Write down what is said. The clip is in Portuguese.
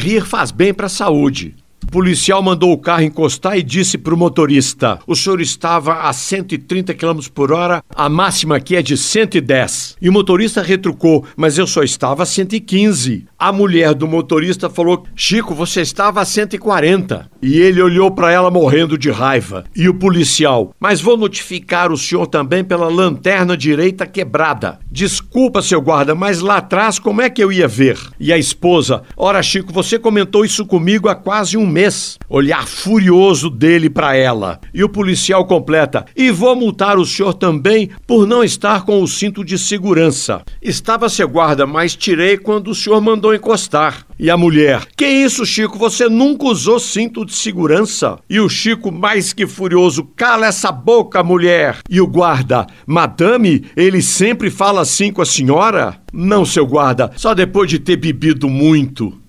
Rir faz bem para a saúde. O policial mandou o carro encostar e disse para o motorista: O senhor estava a 130 km por hora, a máxima aqui é de 110. E o motorista retrucou: Mas eu só estava a 115. A mulher do motorista falou: Chico, você estava a 140. E ele olhou para ela morrendo de raiva. E o policial: Mas vou notificar o senhor também pela lanterna direita quebrada. Desculpa, seu guarda, mas lá atrás como é que eu ia ver? E a esposa: Ora, Chico, você comentou isso comigo há quase um mês. Olhar furioso dele para ela. E o policial completa: E vou multar o senhor também por não estar com o cinto de segurança. Estava seu guarda, mas tirei quando o senhor mandou encostar. E a mulher: Que isso, Chico? Você nunca usou cinto de segurança? E o Chico, mais que furioso: Cala essa boca, mulher! E o guarda: Madame, ele sempre fala assim com a senhora? Não, seu guarda, só depois de ter bebido muito.